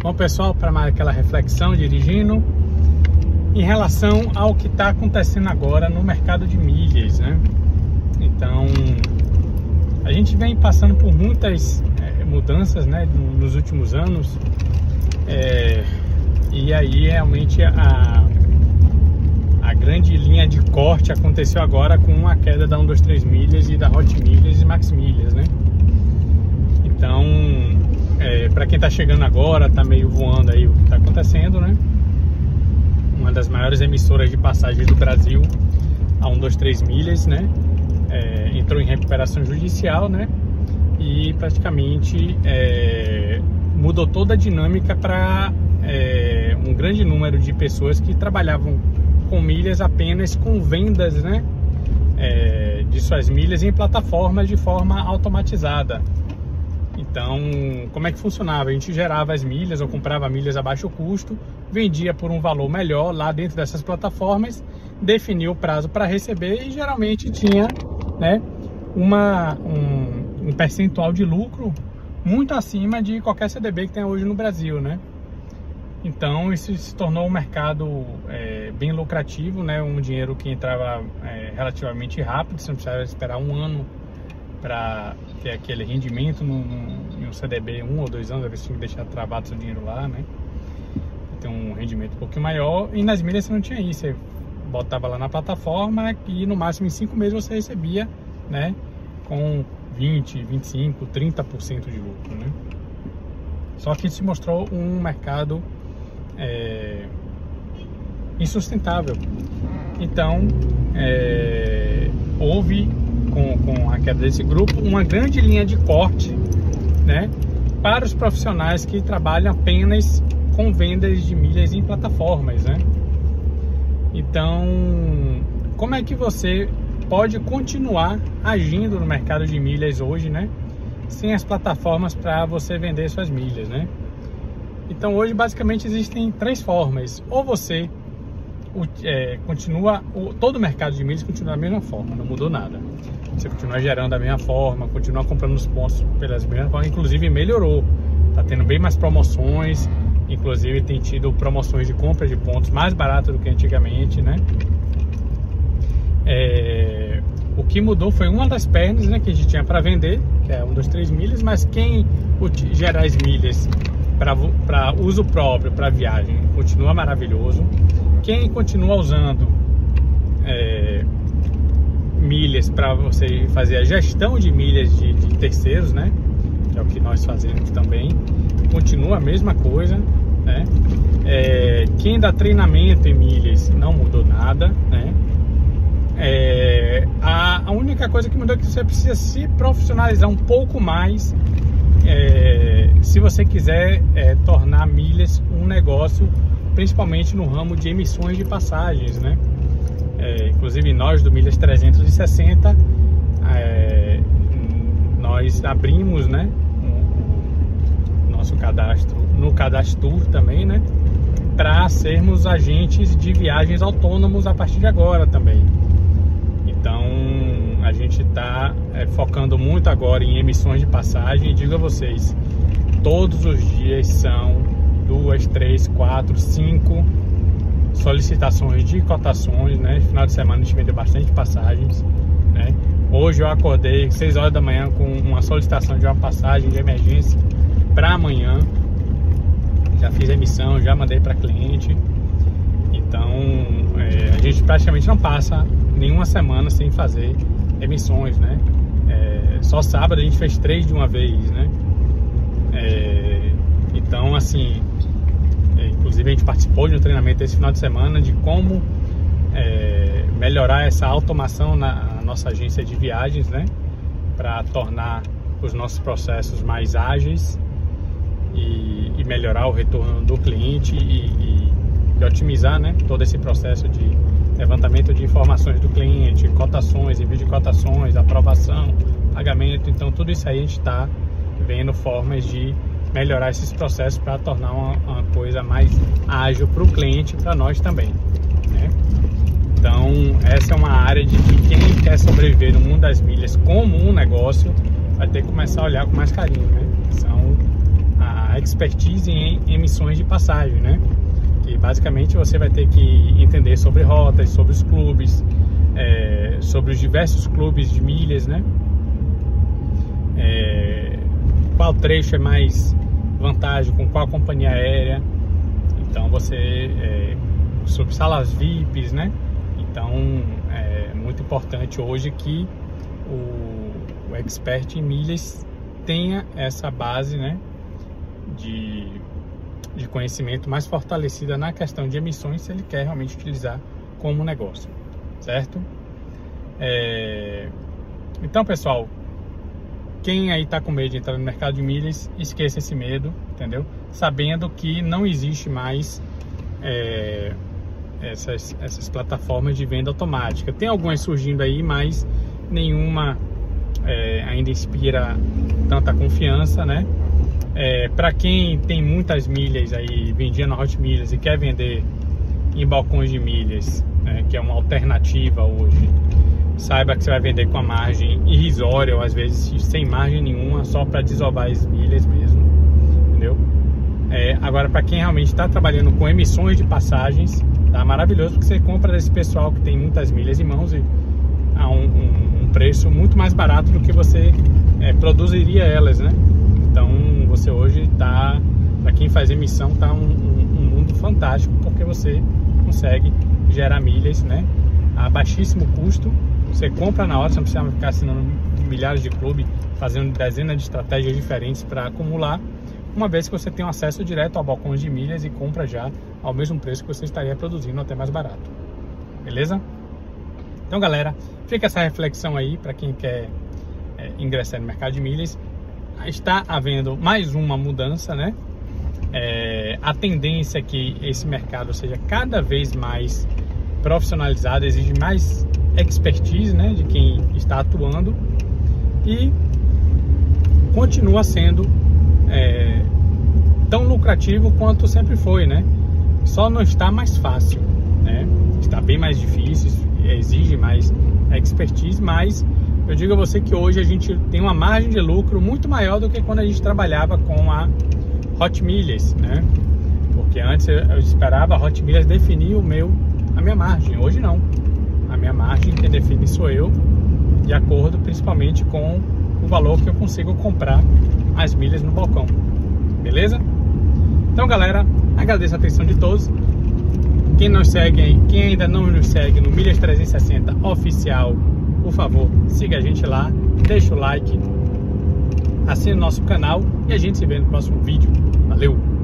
Bom, pessoal, para mais aquela reflexão dirigindo em relação ao que está acontecendo agora no mercado de milhas, né? Então, a gente vem passando por muitas é, mudanças, né, nos últimos anos, é, e aí realmente a, a grande linha de corte aconteceu agora com a queda da 123 milhas e da Hot Milhas e Max Milhas, né? Então, é, para quem está chegando agora, está meio voando aí o que está acontecendo, né? Uma das maiores emissoras de passagens do Brasil, a 123 milhas, né? É, entrou em recuperação judicial, né? E praticamente é, mudou toda a dinâmica para é, um grande número de pessoas que trabalhavam com milhas apenas com vendas, né? É, de suas milhas em plataformas de forma automatizada. Então, como é que funcionava? A gente gerava as milhas ou comprava milhas a baixo custo, vendia por um valor melhor lá dentro dessas plataformas, definia o prazo para receber e geralmente tinha né, uma, um, um, percentual de lucro muito acima de qualquer CDB que tem hoje no Brasil, né? Então isso se tornou um mercado é, bem lucrativo, né? Um dinheiro que entrava é, relativamente rápido, você não precisava esperar um ano para ter aquele rendimento no, no, em um CDB um ou dois anos, tinha que deixar travado seu dinheiro lá, né? Ter um rendimento um pouquinho maior. E nas milhas você não tinha isso, você botava lá na plataforma e no máximo em cinco meses você recebia, né? Com 20, 25, 30% de lucro, né? Só que se mostrou um mercado é, insustentável. Então, é, houve com, com a queda desse grupo, uma grande linha de corte né, para os profissionais que trabalham apenas com vendas de milhas em plataformas. Né? Então, como é que você pode continuar agindo no mercado de milhas hoje, né? Sem as plataformas para você vender suas milhas, né? Então hoje basicamente existem três formas. Ou você é, continua, o, todo o mercado de milhas continua da mesma forma, não mudou nada. Você continua gerando da mesma forma, continua comprando os pontos pelas mesmas formas, inclusive melhorou. Tá tendo bem mais promoções, inclusive tem tido promoções de compra de pontos mais baratas do que antigamente, né? É, o que mudou foi uma das pernas né, que a gente tinha para vender, que é um dos três milhas, mas quem gera as milhas para uso próprio, para viagem, continua maravilhoso. Quem continua usando é, milhas para você fazer a gestão de milhas de, de, terceiros, né? Que é o que nós fazemos também. Continua a mesma coisa, né? É, quem dá treinamento em milhas não mudou nada, né? É, a, a, única coisa que mudou é que você precisa se profissionalizar um pouco mais é, se você quiser é, tornar milhas um negócio, principalmente no ramo de emissões de passagens, né? É, inclusive nós do Milhas 360 é, nós abrimos né nosso cadastro no cadastro também né para sermos agentes de viagens autônomos a partir de agora também então a gente está é, focando muito agora em emissões de passagem e digo a vocês todos os dias são duas três quatro cinco solicitações de cotações, né? Final de semana a gente vendeu bastante passagens, né? Hoje eu acordei 6 horas da manhã com uma solicitação de uma passagem de emergência para amanhã. Já fiz a emissão, já mandei para cliente. Então é, a gente praticamente não passa nenhuma semana sem fazer emissões, né? É, só sábado a gente fez três de uma vez, né? É, então assim a gente participou de um treinamento esse final de semana de como é, melhorar essa automação na nossa agência de viagens, né? Para tornar os nossos processos mais ágeis e, e melhorar o retorno do cliente e, e, e, otimizar né, todo esse processo de levantamento de informações do cliente, cotações, envio de cotações, aprovação, pagamento. Então, tudo isso aí a gente está vendo formas de melhorar esses processos para tornar uma, uma, coisa mais ágil para o cliente e para nós também. Né? Então, essa é uma área de que quem quer sobreviver no mundo das milhas como um negócio vai ter que começar a olhar com mais carinho. Né? São a expertise em emissões de passagem, né? Que basicamente você vai ter que entender sobre rotas, sobre os clubes, é, sobre os diversos clubes de milhas, né? É, qual trecho é mais vantagem com qual companhia aérea. Então você é, sobre salas VIPs, né? Então é muito importante hoje que o, o expert em milhas tenha essa base, né? De, de conhecimento mais fortalecida na questão de emissões se ele quer realmente utilizar como negócio, certo? É... Então, pessoal, quem aí está com medo de entrar no mercado de milhas, esqueça esse medo, entendeu? Sabendo que não existe mais é, essas, essas plataformas de venda automática. Tem algumas surgindo aí, mas nenhuma é, ainda inspira tanta confiança, né? É, Para quem tem muitas milhas aí, vendia na Hot Milhas e quer vender em balcões de milhas, né, que é uma alternativa hoje, saiba que você vai vender com a margem irrisória ou às vezes sem margem nenhuma, só para desovar as milhas mesmo, entendeu? É, agora, para quem realmente está trabalhando com emissões de passagens, tá maravilhoso porque você compra desse pessoal que tem muitas milhas em mãos e a um, um, um preço muito mais barato do que você é, produziria elas, né? Então, você hoje está, para quem faz emissão, tá um, um mundo fantástico porque você consegue gerar milhas, né? A baixíssimo custo você compra na hora, você não precisa ficar assinando milhares de clubes, fazendo dezenas de estratégias diferentes para acumular, uma vez que você tem acesso direto ao balcão de milhas e compra já ao mesmo preço que você estaria produzindo, até mais barato. Beleza? Então, galera, fica essa reflexão aí para quem quer é, ingressar no mercado de milhas. Está havendo mais uma mudança, né? É, a tendência é que esse mercado seja cada vez mais profissionalizado, exige mais expertise né, de quem está atuando e continua sendo é, tão lucrativo quanto sempre foi, né? Só não está mais fácil, né? Está bem mais difícil, exige mais expertise, mas eu digo a você que hoje a gente tem uma margem de lucro muito maior do que quando a gente trabalhava com a Hot Milhas, né? Porque antes eu esperava a Hot Milhas definir o meu, a minha margem, hoje não minha margem, quem define sou eu, de acordo principalmente com o valor que eu consigo comprar as milhas no balcão. Beleza? Então, galera, agradeço a atenção de todos. Quem nos segue, quem ainda não nos segue no Milhas 360 oficial, por favor, siga a gente lá, deixa o like, assine o nosso canal e a gente se vê no próximo vídeo. Valeu!